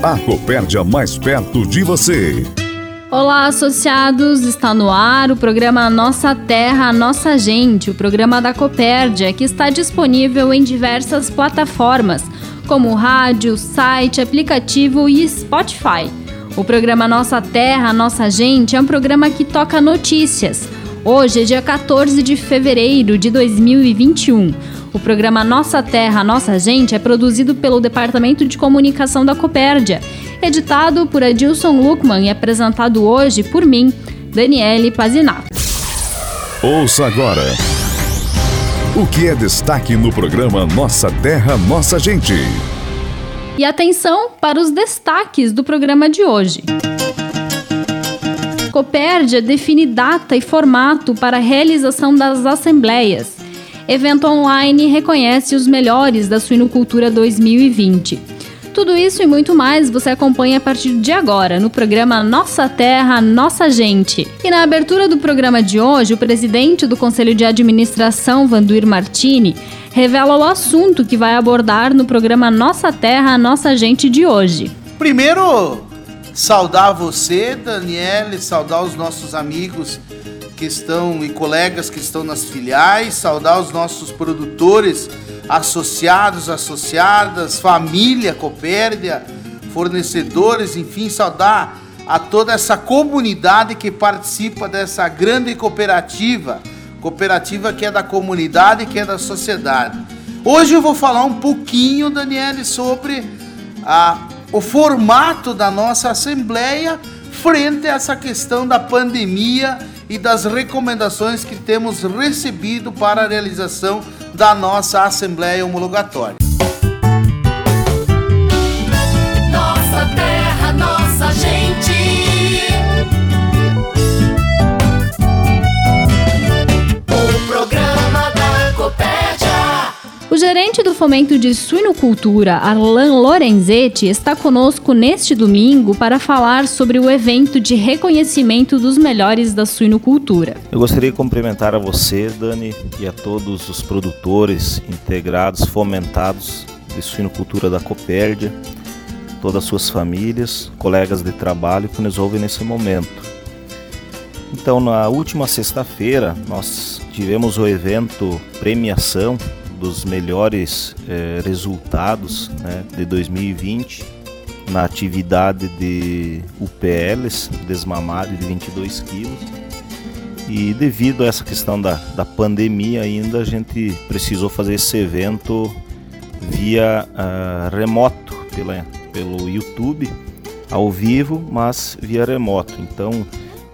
A Copérdia mais perto de você. Olá, associados! Está no ar o programa Nossa Terra, Nossa Gente, o programa da Copérdia, que está disponível em diversas plataformas, como rádio, site, aplicativo e Spotify. O programa Nossa Terra, Nossa Gente é um programa que toca notícias. Hoje é dia 14 de fevereiro de 2021. O programa Nossa Terra, Nossa Gente é produzido pelo Departamento de Comunicação da Copérdia, editado por Adilson Luckman e apresentado hoje por mim, Daniele Pazinato. Ouça agora. O que é destaque no programa Nossa Terra, Nossa Gente? E atenção para os destaques do programa de hoje. Copérdia define data e formato para a realização das assembleias. Evento online reconhece os melhores da suinocultura 2020. Tudo isso e muito mais você acompanha a partir de agora no programa Nossa Terra, Nossa Gente. E na abertura do programa de hoje, o presidente do Conselho de Administração, Vanduir Martini, revela o assunto que vai abordar no programa Nossa Terra, Nossa Gente de hoje. Primeiro, saudar você, Daniele, saudar os nossos amigos que estão e colegas que estão nas filiais, saudar os nossos produtores, associados, associadas, família Copérdia, fornecedores, enfim, saudar a toda essa comunidade que participa dessa grande cooperativa, cooperativa que é da comunidade, que é da sociedade. Hoje eu vou falar um pouquinho, Daniele, sobre a, o formato da nossa assembleia frente a essa questão da pandemia e das recomendações que temos recebido para a realização da nossa Assembleia Homologatória. Nossa terra, nossa gente. Gerente do Fomento de Suinocultura, Arlan Lorenzetti, está conosco neste domingo para falar sobre o evento de reconhecimento dos melhores da suinocultura. Eu gostaria de cumprimentar a você, Dani, e a todos os produtores integrados, fomentados de suinocultura da Copérdia, todas as suas famílias, colegas de trabalho que nos ouvem nesse momento. Então, na última sexta-feira, nós tivemos o evento premiação dos melhores eh, resultados né, de 2020 na atividade de UPLs, desmamado de 22 quilos. E devido a essa questão da, da pandemia ainda, a gente precisou fazer esse evento via uh, remoto, pela, pelo YouTube, ao vivo, mas via remoto. Então,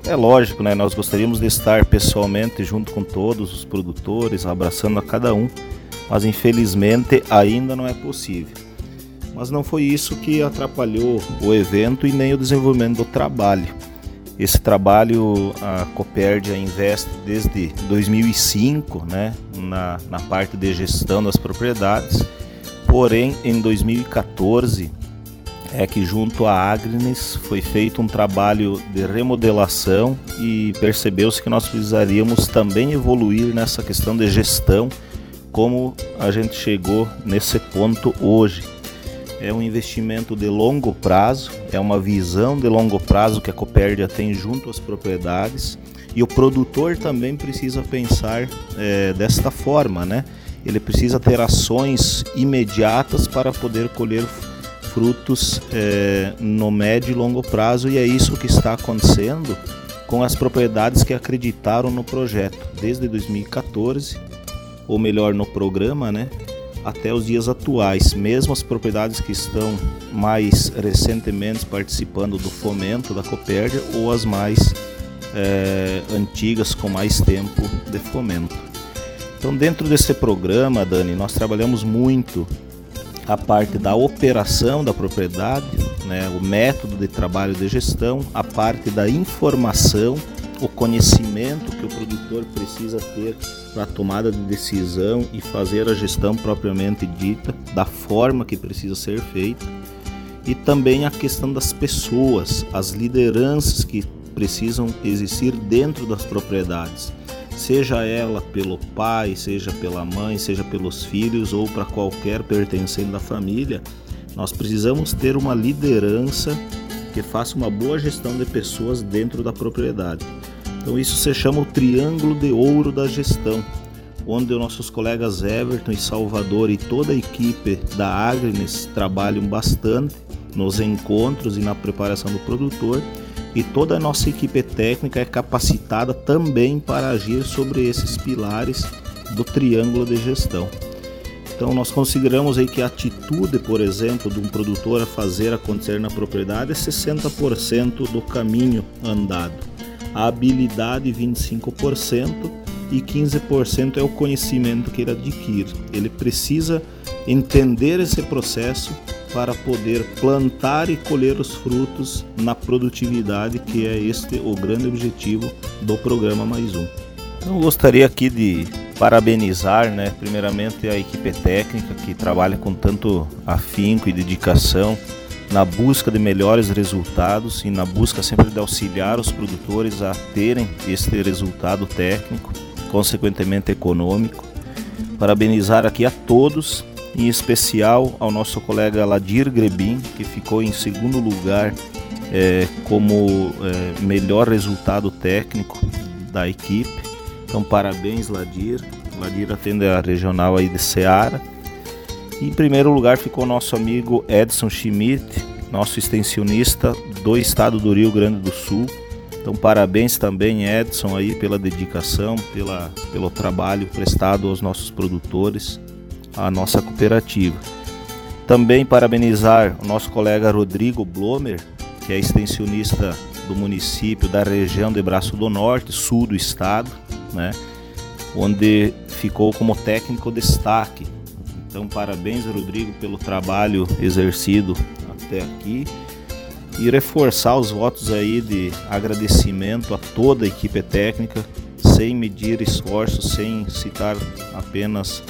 é lógico, né? Nós gostaríamos de estar pessoalmente junto com todos os produtores, abraçando a cada um, mas infelizmente ainda não é possível. Mas não foi isso que atrapalhou o evento e nem o desenvolvimento do trabalho. Esse trabalho a Copérdia investe desde 2005 né, na, na parte de gestão das propriedades, porém em 2014 é que junto à Agnes foi feito um trabalho de remodelação e percebeu-se que nós precisaríamos também evoluir nessa questão de gestão como a gente chegou nesse ponto hoje. É um investimento de longo prazo, é uma visão de longo prazo que a Copérdia tem junto às propriedades e o produtor também precisa pensar é, desta forma, né? Ele precisa ter ações imediatas para poder colher frutos é, no médio e longo prazo e é isso que está acontecendo com as propriedades que acreditaram no projeto desde 2014, ou melhor, no programa, né? Até os dias atuais, mesmo as propriedades que estão mais recentemente participando do fomento da Copérdia ou as mais é, antigas com mais tempo de fomento. Então, dentro desse programa, Dani, nós trabalhamos muito a parte da operação da propriedade, né, o método de trabalho de gestão, a parte da informação, o conhecimento que o produtor precisa ter para a tomada de decisão e fazer a gestão propriamente dita, da forma que precisa ser feita, e também a questão das pessoas, as lideranças que precisam existir dentro das propriedades seja ela pelo pai, seja pela mãe, seja pelos filhos ou para qualquer pertencente da família, nós precisamos ter uma liderança que faça uma boa gestão de pessoas dentro da propriedade. Então isso se chama o triângulo de ouro da gestão, onde os nossos colegas Everton e Salvador e toda a equipe da Agnes trabalham bastante nos encontros e na preparação do produtor e toda a nossa equipe técnica é capacitada também para agir sobre esses pilares do triângulo de gestão. Então nós consideramos aí que a atitude, por exemplo, de um produtor a fazer acontecer na propriedade é 60% do caminho andado. A habilidade 25% e 15% é o conhecimento que ele adquire. Ele precisa entender esse processo para poder plantar e colher os frutos na produtividade, que é este o grande objetivo do programa Mais Um. Eu gostaria aqui de parabenizar, né, primeiramente a equipe técnica que trabalha com tanto afinco e dedicação na busca de melhores resultados e na busca sempre de auxiliar os produtores a terem este resultado técnico, consequentemente econômico. Parabenizar aqui a todos em especial ao nosso colega Ladir Grebin, que ficou em segundo lugar é, como é, melhor resultado técnico da equipe. Então, parabéns, Ladir. Ladir atende a regional aí de Ceará. Em primeiro lugar ficou nosso amigo Edson Schmidt, nosso extensionista do estado do Rio Grande do Sul. Então, parabéns também, Edson, aí pela dedicação, pela, pelo trabalho prestado aos nossos produtores a nossa cooperativa. Também parabenizar o nosso colega Rodrigo Blomer, que é extensionista do município da região de Braço do Norte, sul do estado, né? onde ficou como técnico destaque. Então, parabéns, Rodrigo, pelo trabalho exercido até aqui e reforçar os votos aí de agradecimento a toda a equipe técnica, sem medir esforços, sem citar apenas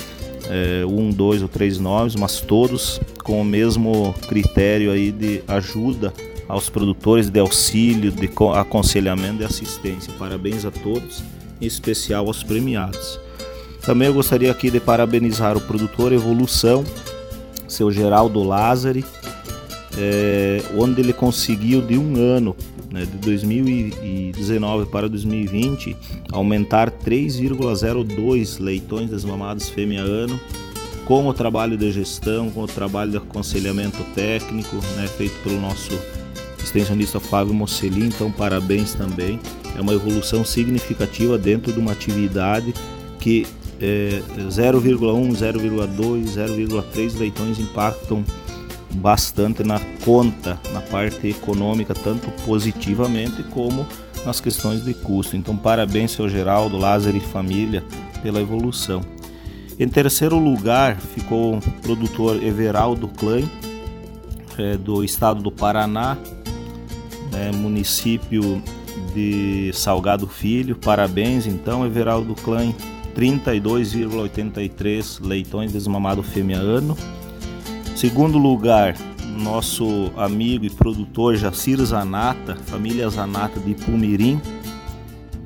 é, um, dois ou três nomes, mas todos com o mesmo critério aí de ajuda aos produtores, de auxílio, de aconselhamento e assistência. Parabéns a todos, em especial aos premiados. Também eu gostaria aqui de parabenizar o produtor Evolução, seu Geraldo Lázari, é, onde ele conseguiu de um ano né, de 2019 para 2020 aumentar 3,02 leitões desmamados fêmea ano, com o trabalho de gestão, com o trabalho de aconselhamento técnico, né, feito pelo nosso extensionista Fábio Mocelin, então parabéns também. É uma evolução significativa dentro de uma atividade que é, 0,1, 0,2, 0,3 leitões impactam bastante na conta, na parte econômica, tanto positivamente como nas questões de custo. Então, parabéns, seu Geraldo, Lázaro e família, pela evolução. Em terceiro lugar ficou o produtor Everaldo Klein, é, do estado do Paraná, é, município de Salgado Filho. Parabéns, então, Everaldo Klein, 32,83 leitões desmamado fêmea ano. Segundo lugar, nosso amigo e produtor Jacir Zanata, família Zanata de Pumirim,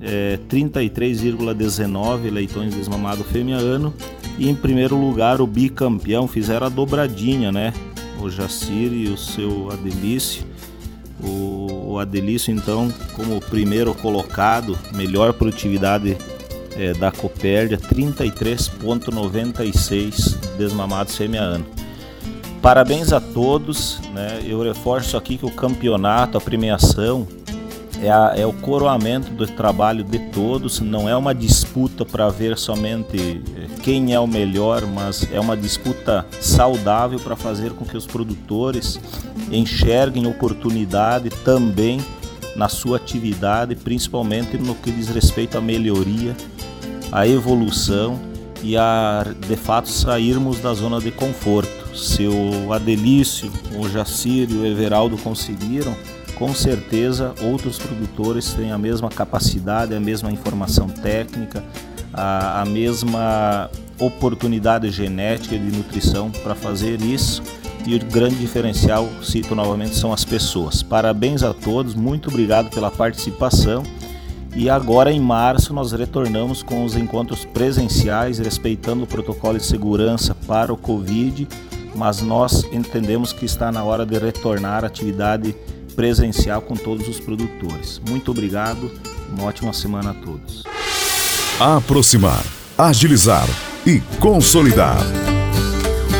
é, 33,19 leitões desmamado fêmea ano. E em primeiro lugar, o bicampeão fizeram a dobradinha, né? O Jacir e o seu Adelício. O, o Adelício, então, como primeiro colocado, melhor produtividade é, da Copérdia, 33,96 desmamados fêmea ano. Parabéns a todos, né? Eu reforço aqui que o campeonato, a premiação, é, a, é o coroamento do trabalho de todos, não é uma disputa para ver somente eh, quem é o melhor, mas é uma disputa saudável para fazer com que os produtores enxerguem oportunidade também na sua atividade, principalmente no que diz respeito à melhoria, à evolução e a de fato sairmos da zona de conforto. Se o Adelício, o Jacir e o Everaldo conseguiram, com certeza outros produtores têm a mesma capacidade, a mesma informação técnica, a, a mesma oportunidade genética de nutrição para fazer isso. E o grande diferencial, cito novamente, são as pessoas. Parabéns a todos, muito obrigado pela participação. E agora em março nós retornamos com os encontros presenciais, respeitando o protocolo de segurança para o Covid, mas nós entendemos que está na hora de retornar à atividade presencial com todos os produtores. Muito obrigado, uma ótima semana a todos. Aproximar, agilizar e consolidar.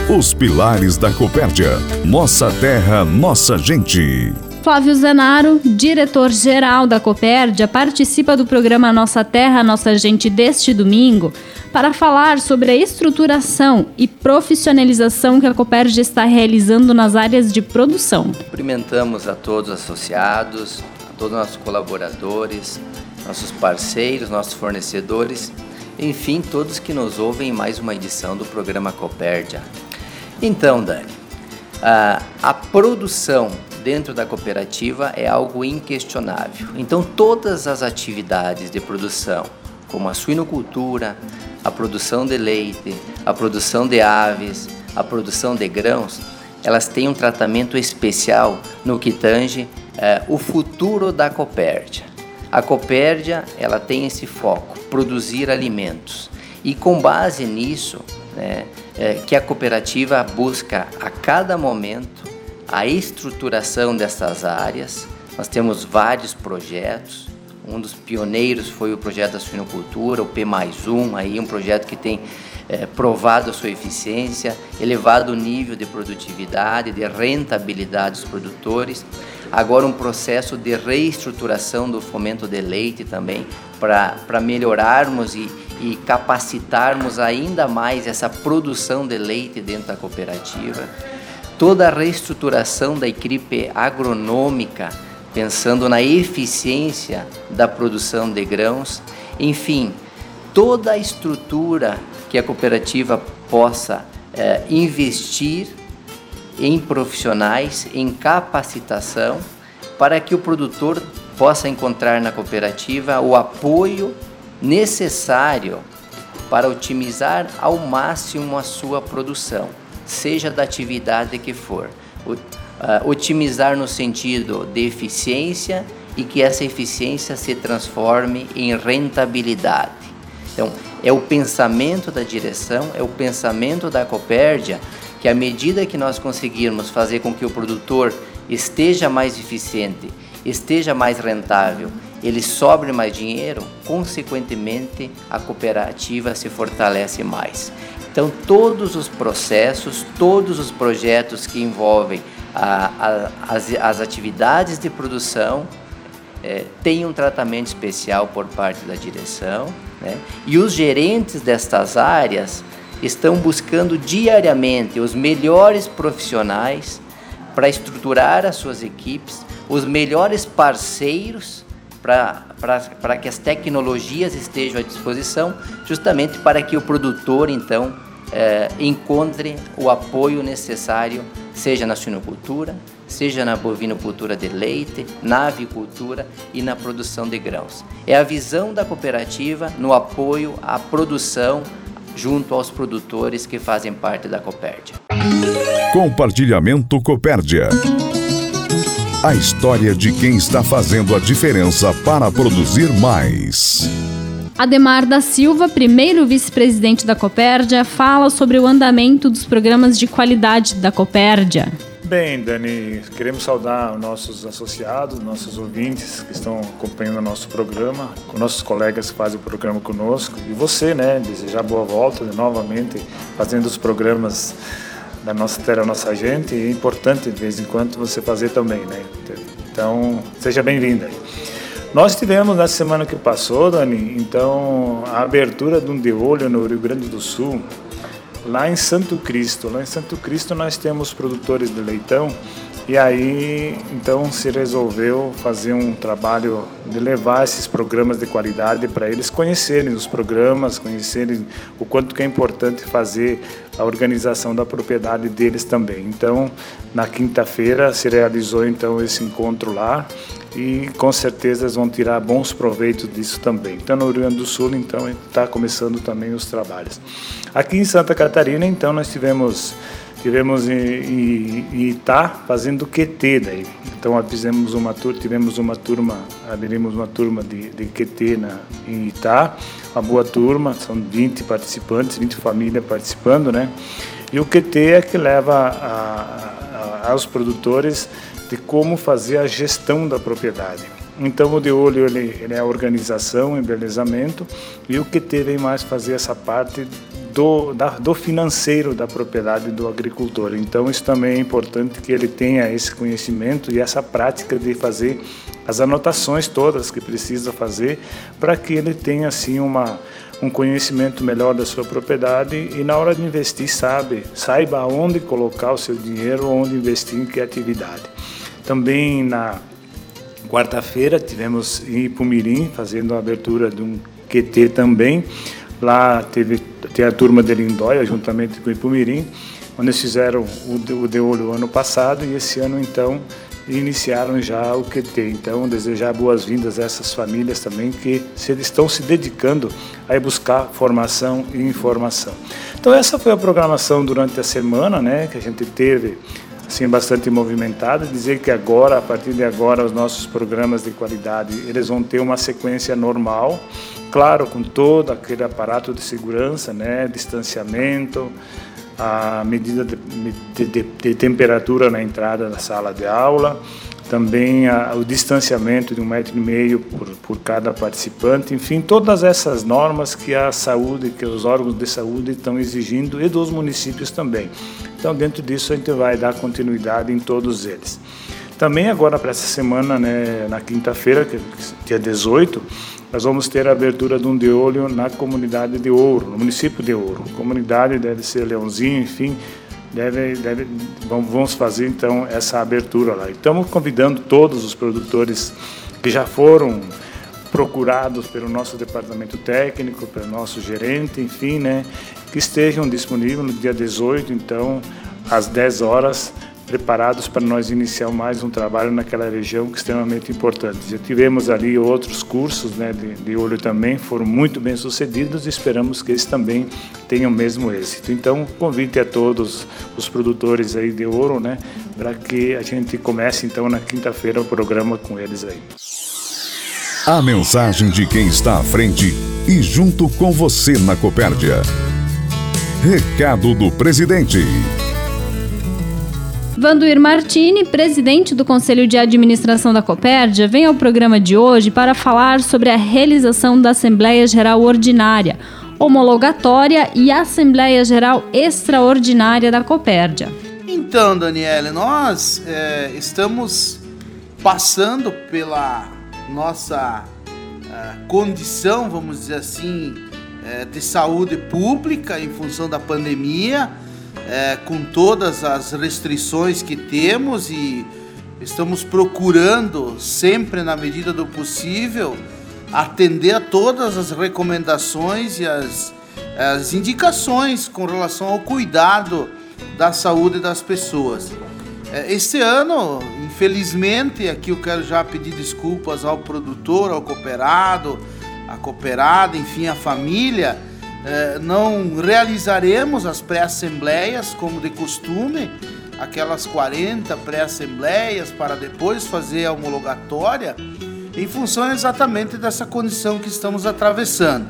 Os pilares da Copérdia. Nossa terra, nossa gente. Flávio Zenaro, diretor-geral da Copérdia, participa do programa Nossa Terra, Nossa Gente deste domingo para falar sobre a estruturação e profissionalização que a Copérdia está realizando nas áreas de produção. Cumprimentamos a todos os associados, a todos os nossos colaboradores, nossos parceiros, nossos fornecedores, enfim, todos que nos ouvem em mais uma edição do programa Copérdia. Então, Dani, a, a produção dentro da cooperativa é algo inquestionável. Então, todas as atividades de produção, como a suinocultura, a produção de leite, a produção de aves, a produção de grãos, elas têm um tratamento especial no que tange eh, o futuro da Copérdia. A Copérdia ela tem esse foco, produzir alimentos. E com base nisso, né, é, que a cooperativa busca a cada momento a estruturação dessas áreas. Nós temos vários projetos. Um dos pioneiros foi o projeto da suinocultura, o P mais um, aí um projeto que tem é, provado a sua eficiência, elevado o nível de produtividade, de rentabilidade dos produtores. Agora um processo de reestruturação do fomento de leite também, para melhorarmos e, e capacitarmos ainda mais essa produção de leite dentro da cooperativa. Toda a reestruturação da equipe agronômica, pensando na eficiência da produção de grãos, enfim, toda a estrutura que a cooperativa possa é, investir em profissionais, em capacitação, para que o produtor possa encontrar na cooperativa o apoio necessário para otimizar ao máximo a sua produção seja da atividade que for. Uh, otimizar no sentido de eficiência e que essa eficiência se transforme em rentabilidade. Então, é o pensamento da direção, é o pensamento da Copérdia que à medida que nós conseguirmos fazer com que o produtor esteja mais eficiente, esteja mais rentável, ele sobre mais dinheiro, consequentemente a cooperativa se fortalece mais. Então, todos os processos, todos os projetos que envolvem a, a, as, as, atividades de produção é, têm um tratamento especial por parte da direção. Né? E os gerentes destas áreas estão buscando diariamente os melhores profissionais para estruturar as suas equipes, os melhores parceiros para que as tecnologias estejam à disposição, justamente para que o produtor, então, é, encontre o apoio necessário, seja na suinocultura, seja na bovinocultura de leite, na avicultura e na produção de grãos. É a visão da cooperativa no apoio à produção junto aos produtores que fazem parte da Copérdia. Compartilhamento Copérdia. A história de quem está fazendo a diferença para produzir mais. Ademar da Silva, primeiro vice-presidente da Copérdia, fala sobre o andamento dos programas de qualidade da Copérdia. Bem, Dani, queremos saudar nossos associados, nossos ouvintes que estão acompanhando o nosso programa, com nossos colegas que fazem o programa conosco e você, né, desejar boa volta novamente fazendo os programas da nossa terra, nossa gente. É importante de vez em quando você fazer também, né? Então, seja bem-vinda. Nós tivemos na semana que passou, Dani, então a abertura de um de olho no Rio Grande do Sul, lá em Santo Cristo. Lá em Santo Cristo nós temos produtores de leitão e aí, então, se resolveu fazer um trabalho de levar esses programas de qualidade para eles conhecerem os programas, conhecerem o quanto que é importante fazer a organização da propriedade deles também. Então, na quinta-feira se realizou então esse encontro lá e com certeza eles vão tirar bons proveitos disso também. Então, no Rio Grande do Sul, então, está começando também os trabalhos. Aqui em Santa Catarina, então, nós tivemos tivemos em, em, Itá fazendo QT daí. Então fizemos uma turma, tivemos uma turma, abrimos uma turma de, de QT na, em Itá, uma boa turma, são 20 participantes, 20 famílias participando, né? E o QT é que leva a, a, aos produtores de como fazer a gestão da propriedade. Então o de olho ele, ele é a organização, embelezamento e o QT vem mais fazer essa parte do, da, do financeiro da propriedade do agricultor. Então, isso também é importante que ele tenha esse conhecimento e essa prática de fazer as anotações todas que precisa fazer para que ele tenha assim uma um conhecimento melhor da sua propriedade e na hora de investir sabe saiba onde colocar o seu dinheiro, onde investir em que atividade. Também na quarta-feira tivemos em Ipumirim fazendo a abertura de um QT também Lá teve tem a turma de Lindóia, juntamente com Ipumirim, onde eles fizeram o o de olho ano passado e esse ano, então, iniciaram já o QT. Então, desejar boas-vindas a essas famílias também que se, estão se dedicando a buscar formação e informação. Então, essa foi a programação durante a semana, né, que a gente teve assim bastante movimentada. Dizer que agora, a partir de agora, os nossos programas de qualidade eles vão ter uma sequência normal claro, com todo aquele aparato de segurança, né, distanciamento, a medida de, de, de, temperatura na entrada da sala de aula, também a, o distanciamento de um metro e meio por, por cada participante, enfim, todas essas normas que a saúde, que os órgãos de saúde estão exigindo e dos municípios também. Então, dentro disso, a gente vai dar continuidade em todos eles. Também agora para essa semana, né, na quinta-feira, que é dia 18, nós vamos ter a abertura de um de olho na comunidade de Ouro, no município de Ouro. Comunidade deve ser Leãozinho, enfim, deve, deve, vamos fazer então essa abertura lá. Estamos convidando todos os produtores que já foram procurados pelo nosso departamento técnico, pelo nosso gerente, enfim, né, que estejam disponíveis no dia 18, então, às 10 horas, preparados para nós iniciar mais um trabalho naquela região que é extremamente importante. Já tivemos ali outros cursos né, de, de olho também, foram muito bem sucedidos e esperamos que eles também tenham o mesmo êxito. Então, convite a todos os produtores aí de ouro, né, para que a gente comece então na quinta-feira o programa com eles aí. A mensagem de quem está à frente e junto com você na Copérdia. Recado do presidente. Vanduir Martini, presidente do Conselho de Administração da Copérdia, vem ao programa de hoje para falar sobre a realização da Assembleia Geral Ordinária, homologatória e Assembleia Geral Extraordinária da Copérdia. Então, Daniele, nós é, estamos passando pela nossa é, condição, vamos dizer assim, é, de saúde pública em função da pandemia é, com todas as restrições que temos e estamos procurando, sempre na medida do possível, atender a todas as recomendações e as, as indicações com relação ao cuidado da saúde das pessoas. É, este ano, infelizmente, aqui eu quero já pedir desculpas ao produtor, ao cooperado, à cooperada, enfim, à família não realizaremos as pré-assembleias como de costume, aquelas 40 pré-assembleias para depois fazer a homologatória, em função exatamente dessa condição que estamos atravessando.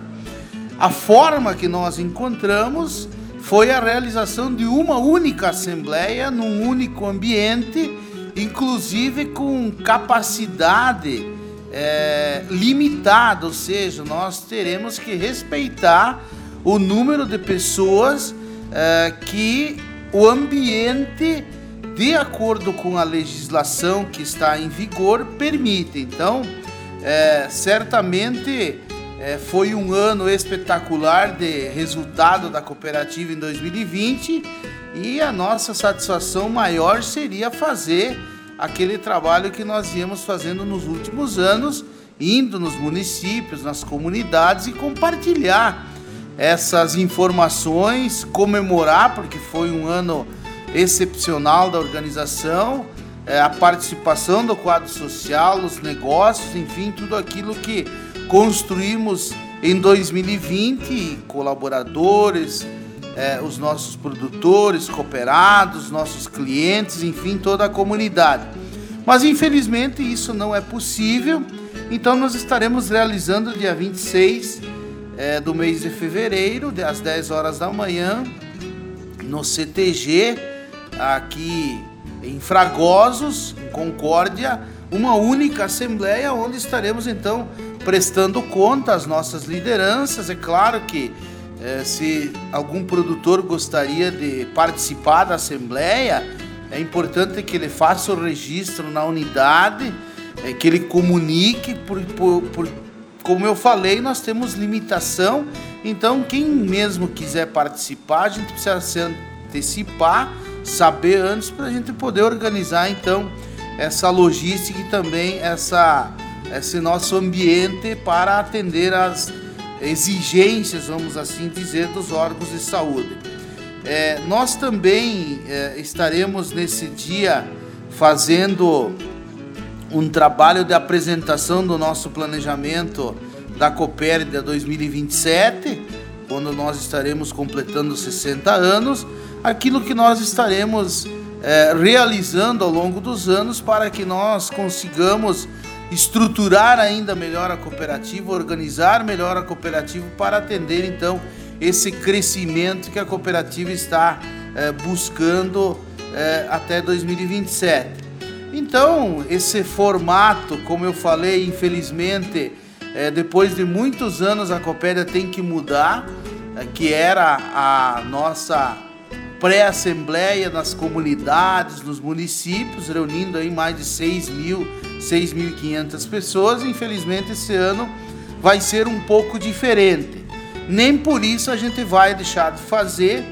A forma que nós encontramos foi a realização de uma única assembleia num único ambiente, inclusive com capacidade é, limitada, ou seja, nós teremos que respeitar o número de pessoas uh, que o ambiente, de acordo com a legislação que está em vigor, permite. Então, É, certamente é, foi um ano espetacular de resultado da cooperativa em 2020 e a nossa satisfação maior seria fazer aquele trabalho que nós íamos fazendo nos últimos anos, indo nos municípios, nas comunidades e compartilhar essas informações, comemorar, porque foi um ano excepcional da organização, é, a participação do quadro social, os negócios, enfim, tudo aquilo que construímos em 2020, colaboradores, é, os nossos produtores, cooperados, nossos clientes, enfim, toda a comunidade. Mas infelizmente isso não é possível, então nós estaremos realizando dia 26 é, do mês de fevereiro, às 10 horas da manhã, no CTG, aqui em Fragosos, em Concórdia, uma única assembleia onde estaremos então prestando conta às nossas lideranças. É claro que é, se algum produtor gostaria de participar da assembleia, é importante que ele faça o registro na unidade, é, que ele comunique, por, por, por, como eu falei, nós temos limitação, então quem mesmo quiser participar, a gente precisa se antecipar, saber antes para a gente poder organizar então essa logística e também essa, esse nosso ambiente para atender as exigências, vamos assim dizer, dos órgãos de saúde. É, nós também é, estaremos nesse dia fazendo um trabalho de apresentação do nosso planejamento da Copérdia 2027, quando nós estaremos completando 60 anos, aquilo que nós estaremos é, realizando ao longo dos anos para que nós consigamos estruturar ainda melhor a cooperativa, organizar melhor a cooperativa para atender então esse crescimento que a cooperativa está é, buscando é, até 2027. Então, esse formato, como eu falei, infelizmente, é, depois de muitos anos a Copédia tem que mudar, é, que era a nossa pré-assembleia nas comunidades, nos municípios, reunindo aí mais de 6 mil 6.500 pessoas. Infelizmente, esse ano vai ser um pouco diferente. Nem por isso a gente vai deixar de fazer.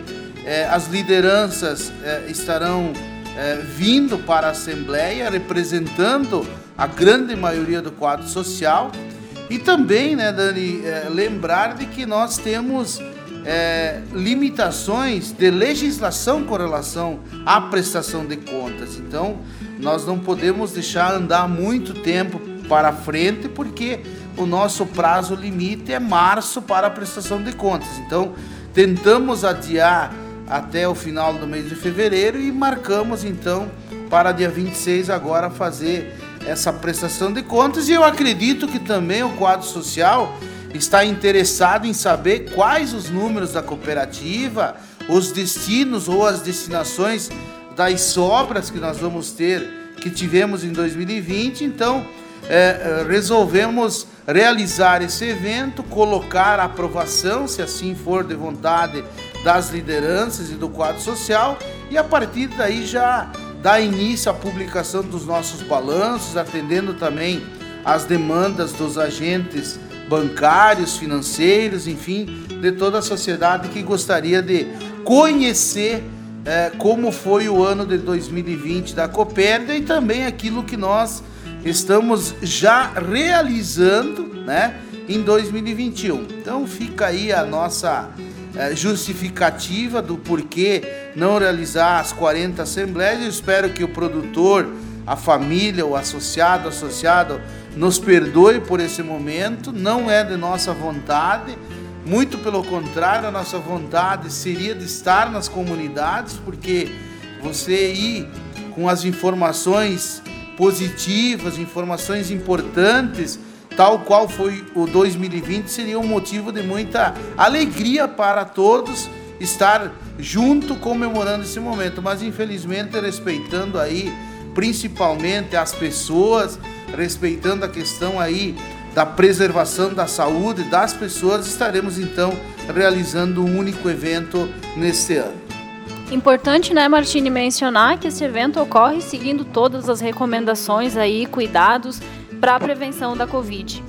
É, as lideranças é, estarão é, vindo para a Assembleia, representando a grande maioria do quadro social. E também, né, Dani, lembrar de que nós temos é, limitações de legislação com relação à prestação de contas. Então, nós não podemos deixar andar muito tempo para frente, porque o nosso prazo limite é março para a prestação de contas. Então, tentamos adiar até o final do mês de fevereiro e marcamos então para dia 26 agora fazer essa prestação de contas e eu acredito que também o quadro social está interessado em saber quais os números da cooperativa, os destinos ou as destinações das sobras que nós vamos ter, que tivemos em 2020. Então, é, é, resolvemos realizar esse evento, colocar a aprovação, se assim for de vontade das lideranças e do quadro social, e a partir daí já dar início à publicação dos nossos balanços, atendendo também as demandas dos agentes bancários, financeiros, enfim, de toda a sociedade que gostaria de conhecer é, como foi o ano de 2020 da Copérdia e também aquilo que nós estamos já realizando né, em 2021. Então fica aí a nossa justificativa do porquê não realizar as 40 assembleias. Eu espero que o produtor, a família, o associado, associado nos perdoe por esse momento, não é de nossa vontade, muito pelo contrário, a nossa vontade seria de estar nas comunidades, porque você ir com as informações positivas, informações importantes, tal qual foi o 2020, seria um motivo de muita alegria para todos estar junto comemorando esse momento, mas infelizmente respeitando aí principalmente as pessoas, respeitando a questão aí da preservação da saúde das pessoas, estaremos então realizando um único evento neste ano. Importante, né, Martini, mencionar que esse evento ocorre seguindo todas as recomendações aí, cuidados para a prevenção da Covid?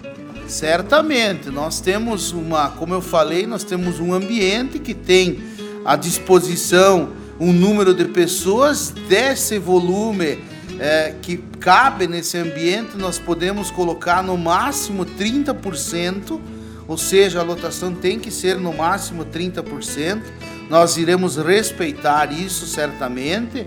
Certamente, nós temos uma, como eu falei, nós temos um ambiente que tem à disposição um número de pessoas desse volume é, que cabe nesse ambiente, nós podemos colocar no máximo 30%, ou seja, a lotação tem que ser no máximo 30%. Nós iremos respeitar isso certamente.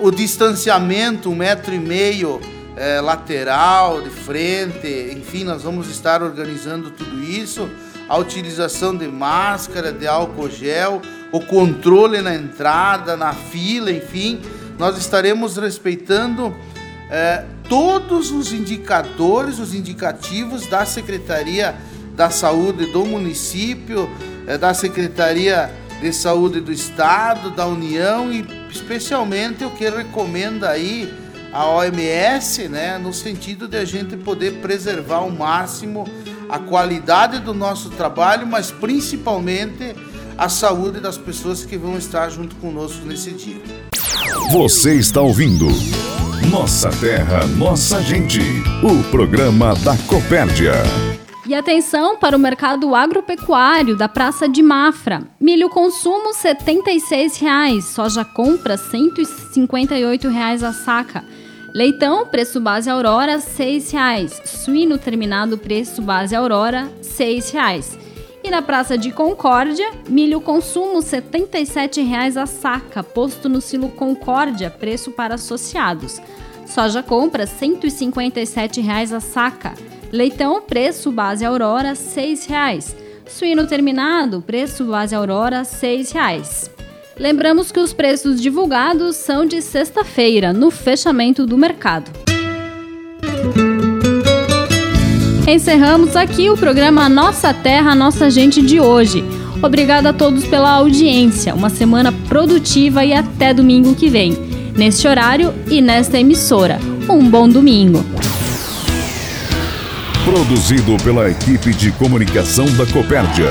O distanciamento, um metro e meio é, lateral, de frente, enfim, nós vamos estar organizando tudo isso. A utilização de máscara, de álcool gel, o controle na entrada, na fila, enfim, nós estaremos respeitando é, todos os indicadores, os indicativos da Secretaria da Saúde do município, é, da Secretaria de Saúde do Estado, da União e especialmente o que recomenda aí a OMS, né, no sentido de a gente poder preservar ao máximo a qualidade do nosso trabalho, mas principalmente a saúde das pessoas que vão estar junto conosco nesse dia. Você está ouvindo Nossa Terra, Nossa Gente, o programa da Copérdia. E atenção para o mercado agropecuário da Praça de Mafra. Milho consumo R$ 76,00, soja compra R$ 158,00 a saca. Leitão, preço base Aurora, R$ 6,00. Suíno terminado, preço base Aurora, R$ 6,00. E na Praça de Concórdia, milho consumo R$ 77,00 a saca, posto no silo Concórdia, preço para associados. Soja compra R$ 157,00 a saca. Leitão, preço base Aurora, R$ 6,00. Suíno terminado, preço base Aurora, R$ 6,00. Lembramos que os preços divulgados são de sexta-feira, no fechamento do mercado. Encerramos aqui o programa Nossa Terra, Nossa Gente de hoje. Obrigada a todos pela audiência, uma semana produtiva e até domingo que vem, neste horário e nesta emissora. Um bom domingo. Produzido pela equipe de comunicação da Copérdia